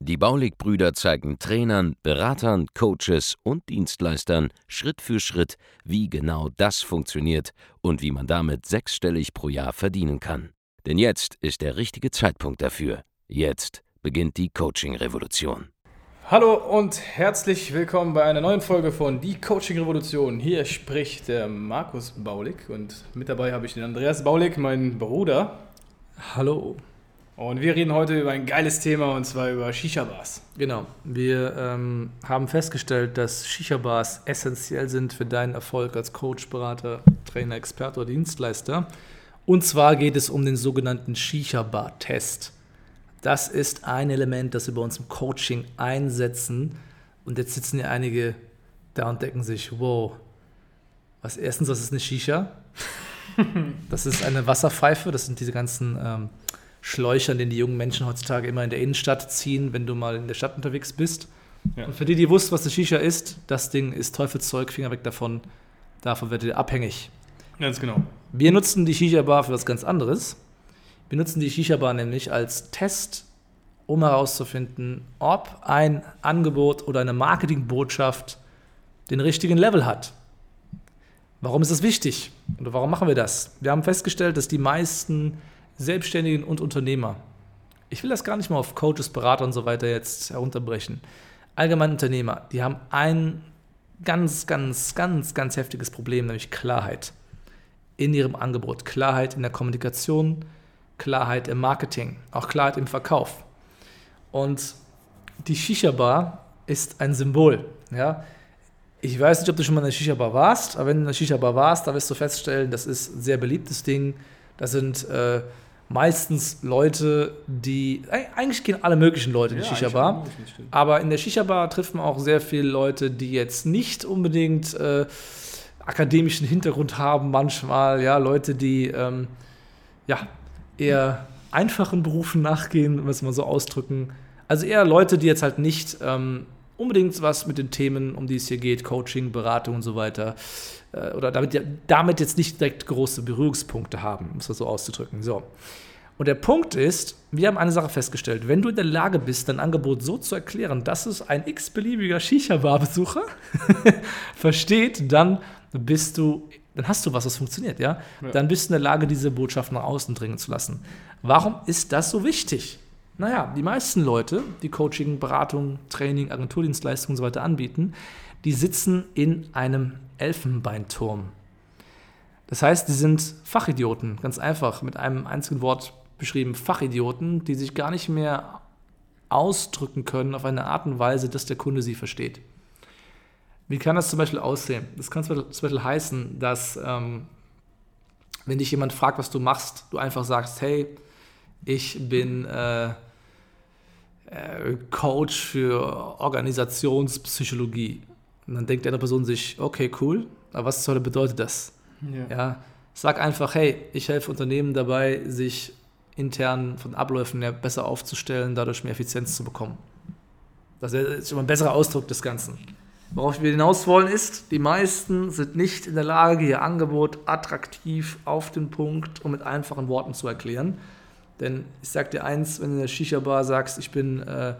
Die Baulig-Brüder zeigen Trainern, Beratern, Coaches und Dienstleistern Schritt für Schritt, wie genau das funktioniert und wie man damit sechsstellig pro Jahr verdienen kann. Denn jetzt ist der richtige Zeitpunkt dafür. Jetzt beginnt die Coaching-Revolution. Hallo und herzlich willkommen bei einer neuen Folge von Die Coaching Revolution. Hier spricht der Markus Baulig und mit dabei habe ich den Andreas Baulig, meinen Bruder. Hallo. Und wir reden heute über ein geiles Thema und zwar über Shisha-Bars. Genau. Wir ähm, haben festgestellt, dass Shisha-Bars essentiell sind für deinen Erfolg als Coach, Berater, Trainer, Experte oder Dienstleister. Und zwar geht es um den sogenannten Shisha-Bar-Test. Das ist ein Element, das wir bei uns im Coaching einsetzen. Und jetzt sitzen ja einige da und denken sich, wow, was erstens, was ist eine Shisha? das ist eine Wasserpfeife, das sind diese ganzen ähm, Schläucher, den die jungen Menschen heutzutage immer in der Innenstadt ziehen, wenn du mal in der Stadt unterwegs bist. Ja. Und für die, die wussten, was eine Shisha ist, das Ding ist Teufelszeug, Finger weg davon. Davon werdet ihr abhängig. Ganz genau. Wir nutzen die Shisha-Bar für was ganz anderes. Wir nutzen die Shisha-Bar nämlich als Test, um herauszufinden, ob ein Angebot oder eine Marketingbotschaft den richtigen Level hat. Warum ist das wichtig? Oder warum machen wir das? Wir haben festgestellt, dass die meisten Selbstständigen und Unternehmer, ich will das gar nicht mal auf Coaches, Berater und so weiter jetzt herunterbrechen, allgemein Unternehmer, die haben ein ganz, ganz, ganz, ganz heftiges Problem, nämlich Klarheit in ihrem Angebot, Klarheit in der Kommunikation, Klarheit im Marketing, auch Klarheit im Verkauf. Und die Shisha-Bar ist ein Symbol. Ja? Ich weiß nicht, ob du schon mal in der Shisha-Bar warst, aber wenn du in der Shisha-Bar warst, da wirst du feststellen, das ist ein sehr beliebtes Ding. Da sind äh, meistens Leute, die. Eigentlich gehen alle möglichen Leute in die ja, Shisha-Bar. Aber in der Shisha-Bar trifft man auch sehr viele Leute, die jetzt nicht unbedingt äh, akademischen Hintergrund haben, manchmal, ja, Leute, die ähm, ja, eher einfachen Berufen nachgehen, was man so ausdrücken. Also eher Leute, die jetzt halt nicht ähm, unbedingt was mit den Themen, um die es hier geht, Coaching, Beratung und so weiter, äh, oder damit, damit jetzt nicht direkt große Berührungspunkte haben, um es so auszudrücken. So. Und der Punkt ist, wir haben eine Sache festgestellt. Wenn du in der Lage bist, dein Angebot so zu erklären, dass es ein x-beliebiger Shisha-Bar-Besucher versteht, dann bist du dann hast du was, was funktioniert, ja? ja? Dann bist du in der Lage, diese Botschaft nach außen dringen zu lassen. Warum ist das so wichtig? Naja, die meisten Leute, die Coaching, Beratung, Training, Agenturdienstleistungen und so weiter anbieten, die sitzen in einem Elfenbeinturm. Das heißt, die sind Fachidioten, ganz einfach, mit einem einzigen Wort beschrieben, Fachidioten, die sich gar nicht mehr ausdrücken können auf eine Art und Weise, dass der Kunde sie versteht. Wie kann das zum Beispiel aussehen? Das kann zum Beispiel heißen, dass ähm, wenn dich jemand fragt, was du machst, du einfach sagst, hey, ich bin äh, äh, Coach für Organisationspsychologie. Und dann denkt eine Person sich, okay, cool, aber was zur Hölle bedeutet das? Ja. ja. Sag einfach, hey, ich helfe Unternehmen dabei, sich intern von Abläufen her besser aufzustellen, dadurch mehr Effizienz zu bekommen. Das ist immer ein besserer Ausdruck des Ganzen. Worauf wir hinaus wollen ist, die meisten sind nicht in der Lage, ihr Angebot attraktiv auf den Punkt und mit einfachen Worten zu erklären. Denn ich sag dir eins, wenn du in der Shisha-Bar sagst, ich bin äh,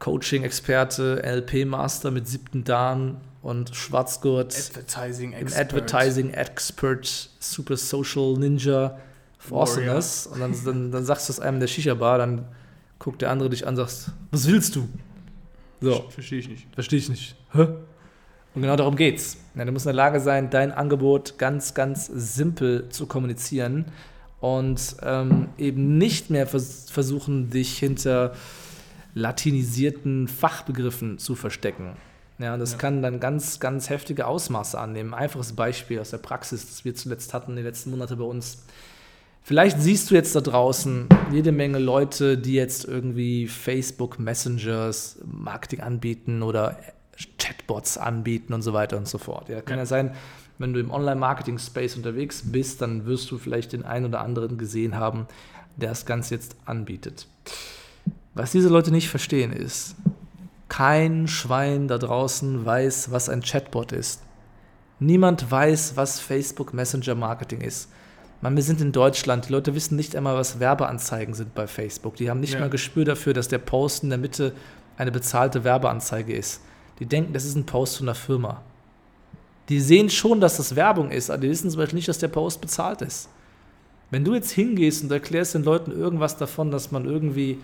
Coaching-Experte, LP-Master mit siebten Dan und Schwarzgurt, Advertising Expert, Advertising Expert Super Social Ninja for Awesomeness. Und dann, dann, dann sagst du es einem der Shisha-Bar, dann guckt der andere dich an und sagt, was willst du? So. Verstehe ich nicht. Verstehe ich nicht. Hä? Und genau darum geht's. Ja, du musst in der Lage sein, dein Angebot ganz, ganz simpel zu kommunizieren und ähm, eben nicht mehr vers versuchen, dich hinter latinisierten Fachbegriffen zu verstecken. Ja, das ja. kann dann ganz, ganz heftige Ausmaße annehmen. Einfaches Beispiel aus der Praxis, das wir zuletzt hatten, die letzten Monate bei uns. Vielleicht siehst du jetzt da draußen jede Menge Leute, die jetzt irgendwie Facebook Messengers Marketing anbieten oder Chatbots anbieten und so weiter und so fort. Ja, kann ja, ja sein, wenn du im Online-Marketing-Space unterwegs bist, dann wirst du vielleicht den einen oder anderen gesehen haben, der das Ganze jetzt anbietet. Was diese Leute nicht verstehen ist, kein Schwein da draußen weiß, was ein Chatbot ist. Niemand weiß, was Facebook Messenger Marketing ist. Man, wir sind in Deutschland, die Leute wissen nicht einmal, was Werbeanzeigen sind bei Facebook. Die haben nicht ja. mal Gespür dafür, dass der Post in der Mitte eine bezahlte Werbeanzeige ist. Die denken, das ist ein Post von einer Firma. Die sehen schon, dass das Werbung ist, aber die wissen zum Beispiel nicht, dass der Post bezahlt ist. Wenn du jetzt hingehst und erklärst den Leuten irgendwas davon, dass man irgendwie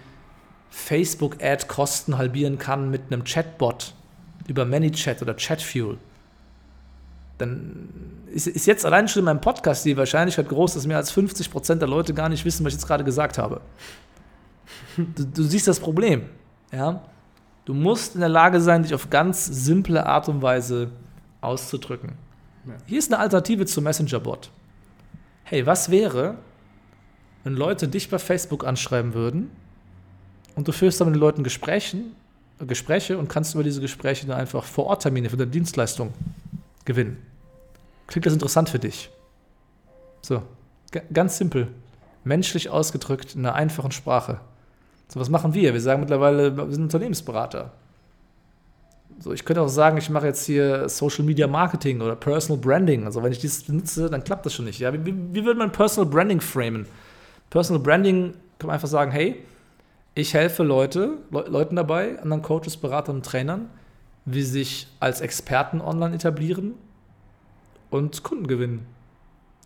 Facebook-Ad-Kosten halbieren kann mit einem Chatbot über ManyChat oder ChatFuel, dann ist, ist, jetzt allein schon in meinem Podcast die Wahrscheinlichkeit groß, dass mehr als 50% der Leute gar nicht wissen, was ich jetzt gerade gesagt habe. Du, du siehst das Problem. Ja? Du musst in der Lage sein, dich auf ganz simple Art und Weise auszudrücken. Ja. Hier ist eine Alternative zum Messenger-Bot. Hey, was wäre, wenn Leute dich bei Facebook anschreiben würden und du führst dann mit den Leuten Gesprächen, Gespräche und kannst über diese Gespräche dann einfach vor Ort Termine für deine Dienstleistung gewinnen. Klingt das interessant für dich? So, ganz simpel. Menschlich ausgedrückt in einer einfachen Sprache. So, was machen wir? Wir sagen mittlerweile, wir sind Unternehmensberater. So, ich könnte auch sagen, ich mache jetzt hier Social Media Marketing oder Personal Branding. Also, wenn ich dieses benutze, dann klappt das schon nicht. Ja, wie, wie würde man Personal Branding framen? Personal Branding kann man einfach sagen, hey, ich helfe Leute, Le Leuten dabei, anderen Coaches, Beratern und Trainern, wie sich als Experten online etablieren und Kunden gewinnen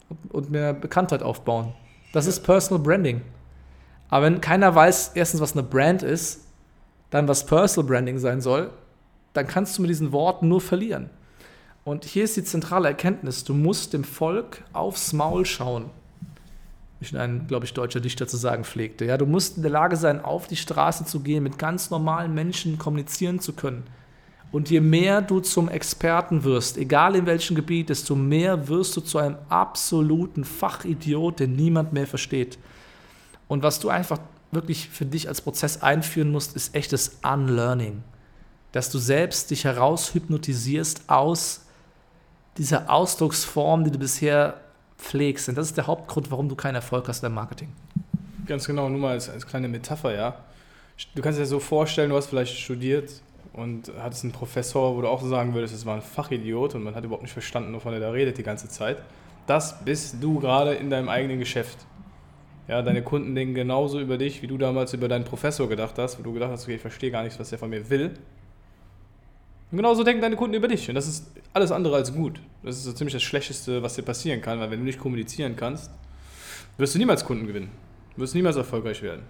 und, und mehr Bekanntheit aufbauen. Das ist Personal Branding. Aber wenn keiner weiß, erstens, was eine Brand ist, dann was Personal Branding sein soll, dann kannst du mit diesen Worten nur verlieren. Und hier ist die zentrale Erkenntnis, du musst dem Volk aufs Maul schauen. Wie ein, glaube ich, deutscher Dichter zu sagen pflegte. Ja, du musst in der Lage sein, auf die Straße zu gehen, mit ganz normalen Menschen kommunizieren zu können. Und je mehr du zum Experten wirst, egal in welchem Gebiet, desto mehr wirst du zu einem absoluten Fachidiot, den niemand mehr versteht. Und was du einfach wirklich für dich als Prozess einführen musst, ist echtes Unlearning. Dass du selbst dich heraushypnotisierst aus dieser Ausdrucksform, die du bisher pflegst. Und das ist der Hauptgrund, warum du keinen Erfolg hast beim Marketing. Ganz genau, nur mal als, als kleine Metapher, ja. Du kannst dir so vorstellen, du hast vielleicht studiert und hattest einen Professor, wo du auch sagen würdest, es war ein Fachidiot und man hat überhaupt nicht verstanden, wovon er da redet die ganze Zeit. Das bist du gerade in deinem eigenen Geschäft. Ja, deine Kunden denken genauso über dich, wie du damals über deinen Professor gedacht hast, wo du gedacht hast, okay, ich verstehe gar nichts, was der von mir will. Und genauso denken deine Kunden über dich. Und das ist alles andere als gut. Das ist so ziemlich das Schlechteste, was dir passieren kann, weil wenn du nicht kommunizieren kannst, wirst du niemals Kunden gewinnen. Du wirst niemals erfolgreich werden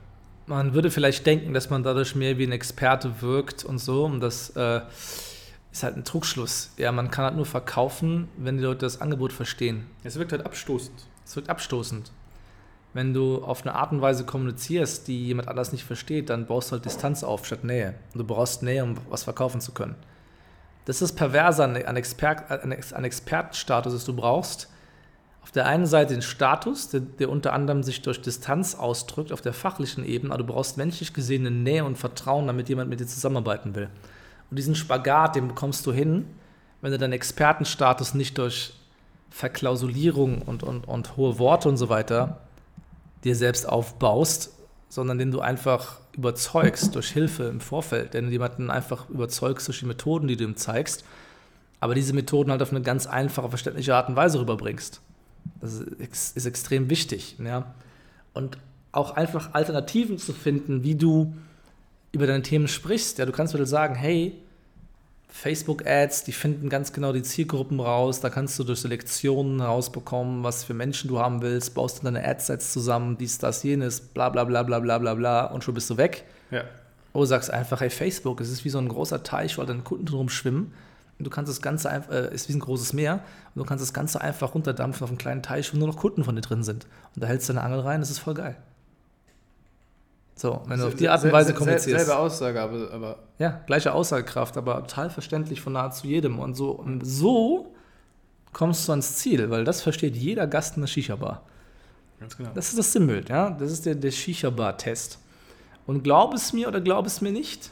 man würde vielleicht denken, dass man dadurch mehr wie ein Experte wirkt und so. Und das äh, ist halt ein Trugschluss. Ja, man kann halt nur verkaufen, wenn die Leute das Angebot verstehen. Es wirkt halt abstoßend. Es wirkt abstoßend. Wenn du auf eine Art und Weise kommunizierst, die jemand anders nicht versteht, dann baust du halt Distanz auf statt Nähe. Und du brauchst Nähe, um was verkaufen zu können. Das ist perverser an, an, Exper an Expertenstatus, das du brauchst, auf der einen Seite den Status, der, der, unter anderem sich durch Distanz ausdrückt auf der fachlichen Ebene, aber du brauchst menschlich gesehen eine Nähe und Vertrauen, damit jemand mit dir zusammenarbeiten will. Und diesen Spagat, den bekommst du hin, wenn du deinen Expertenstatus nicht durch Verklausulierung und, und, und hohe Worte und so weiter dir selbst aufbaust, sondern den du einfach überzeugst durch Hilfe im Vorfeld, denn jemanden einfach überzeugst durch die Methoden, die du ihm zeigst, aber diese Methoden halt auf eine ganz einfache, verständliche Art und Weise rüberbringst. Das ist, ist extrem wichtig. Ja? Und auch einfach Alternativen zu finden, wie du über deine Themen sprichst. Ja, du kannst wieder sagen, hey, Facebook-Ads, die finden ganz genau die Zielgruppen raus. Da kannst du durch Selektionen rausbekommen, was für Menschen du haben willst. Baust du deine Adsets zusammen, dies, das, jenes, bla bla bla bla bla bla bla und schon bist du weg. Ja. Oder sagst einfach, hey, Facebook, es ist wie so ein großer Teich, wo deine Kunden drum schwimmen und du kannst das Ganze einfach, äh, ist wie ein großes Meer, und du kannst das Ganze einfach runterdampfen auf einen kleinen Teich, wo nur noch Kunden von dir drin sind. Und da hältst du deine Angel rein, das ist voll geil. So, wenn du auf die Art und Weise kommunizierst. Selbe Aussage, aber, aber. Ja, gleiche Aussagekraft, aber total verständlich von nahezu jedem. Und so, und so kommst du ans Ziel, weil das versteht jeder Gast in der Shisha-Bar. Ganz genau. Das ist das Sinnbild, ja. Das ist der, der Shisha-Bar-Test. Und glaub es mir oder glaub es mir nicht,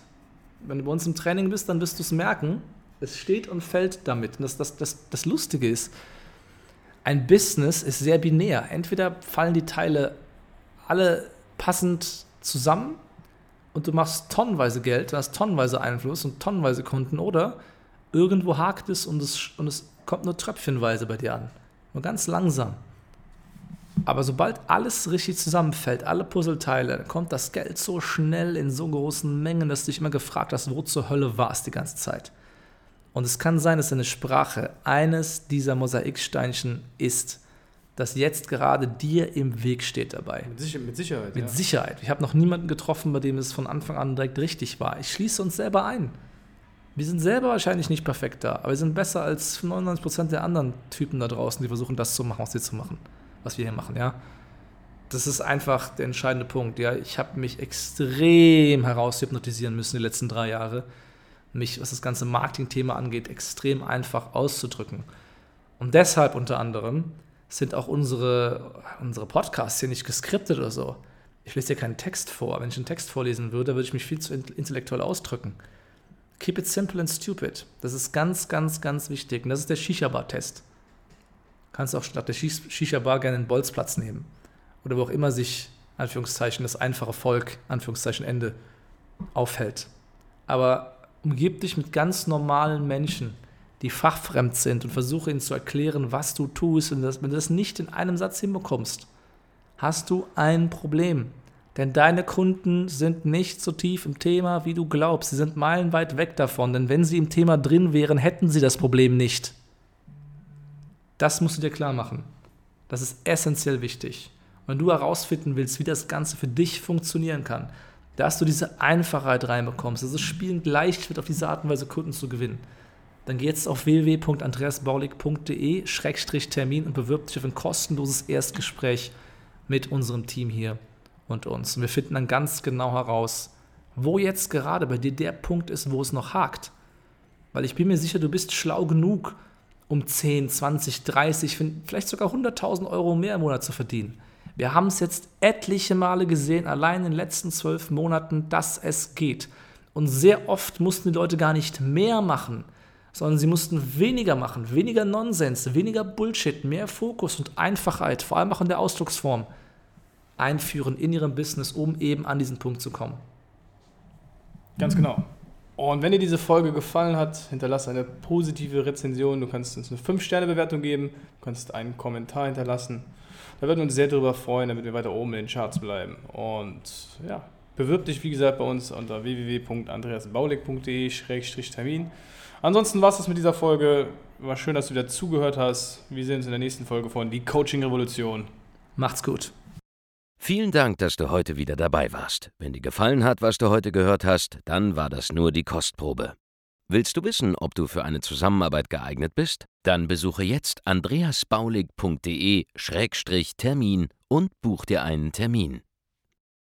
wenn du bei uns im Training bist, dann wirst du es merken, es steht und fällt damit. Und das, das, das, das Lustige ist, ein Business ist sehr binär. Entweder fallen die Teile alle passend zusammen und du machst tonnenweise Geld, du hast tonnenweise Einfluss und tonnenweise Kunden oder irgendwo hakt es und es, und es kommt nur tröpfchenweise bei dir an. Nur ganz langsam. Aber sobald alles richtig zusammenfällt, alle Puzzleteile, kommt das Geld so schnell in so großen Mengen, dass du dich immer gefragt hast, wo zur Hölle war es die ganze Zeit. Und es kann sein, dass deine Sprache eines dieser Mosaiksteinchen ist, das jetzt gerade dir im Weg steht dabei. Mit, Sicher mit Sicherheit. Mit ja. Sicherheit. Ich habe noch niemanden getroffen, bei dem es von Anfang an direkt richtig war. Ich schließe uns selber ein. Wir sind selber wahrscheinlich nicht perfekt da, aber wir sind besser als 99% der anderen Typen da draußen, die versuchen, das zu machen, was sie zu machen, was wir hier machen, ja. Das ist einfach der entscheidende Punkt, ja. Ich habe mich extrem heraushypnotisieren müssen die letzten drei Jahre, mich, was das ganze Marketing-Thema angeht, extrem einfach auszudrücken. Und deshalb unter anderem sind auch unsere, unsere Podcasts hier nicht geskriptet oder so. Ich lese dir keinen Text vor. Wenn ich einen Text vorlesen würde, würde ich mich viel zu intellektuell ausdrücken. Keep it simple and stupid. Das ist ganz, ganz, ganz wichtig. Und das ist der Shisha-Bar-Test. Kannst auch statt der Shisha-Bar gerne einen Bolzplatz nehmen. Oder wo auch immer sich, Anführungszeichen, das einfache Volk, Anführungszeichen Ende, aufhält. Aber umgib dich mit ganz normalen Menschen, die fachfremd sind und versuche ihnen zu erklären, was du tust. Und das, wenn du das nicht in einem Satz hinbekommst, hast du ein Problem. Denn deine Kunden sind nicht so tief im Thema, wie du glaubst. Sie sind meilenweit weg davon. Denn wenn sie im Thema drin wären, hätten sie das Problem nicht. Das musst du dir klar machen. Das ist essentiell wichtig. wenn du herausfinden willst, wie das Ganze für dich funktionieren kann, dass du diese Einfachheit reinbekommst, dass es spielend leicht wird, auf diese Art und Weise Kunden zu gewinnen, dann geh jetzt auf www.andreasbaulig.de-termin und bewirb dich auf ein kostenloses Erstgespräch mit unserem Team hier und uns. Und wir finden dann ganz genau heraus, wo jetzt gerade bei dir der Punkt ist, wo es noch hakt. Weil ich bin mir sicher, du bist schlau genug, um 10, 20, 30, vielleicht sogar 100.000 Euro mehr im Monat zu verdienen. Wir haben es jetzt etliche Male gesehen, allein in den letzten zwölf Monaten, dass es geht. Und sehr oft mussten die Leute gar nicht mehr machen, sondern sie mussten weniger machen, weniger Nonsens, weniger Bullshit, mehr Fokus und Einfachheit, vor allem auch in der Ausdrucksform einführen in ihrem Business, um eben an diesen Punkt zu kommen. Ganz genau. Und wenn dir diese Folge gefallen hat, hinterlasse eine positive Rezension. Du kannst uns eine 5-Sterne-Bewertung geben, du kannst einen Kommentar hinterlassen. Da würden wir uns sehr darüber freuen, damit wir weiter oben in den Charts bleiben. Und ja, bewirb dich, wie gesagt, bei uns unter www.andreasbaulig.de-termin. Ansonsten war es das mit dieser Folge. War schön, dass du wieder zugehört hast. Wir sehen uns in der nächsten Folge von Die Coaching Revolution. Macht's gut. Vielen Dank, dass du heute wieder dabei warst. Wenn dir gefallen hat, was du heute gehört hast, dann war das nur die Kostprobe. Willst du wissen, ob du für eine Zusammenarbeit geeignet bist? Dann besuche jetzt andreasbaulig.de-termin und buch dir einen Termin.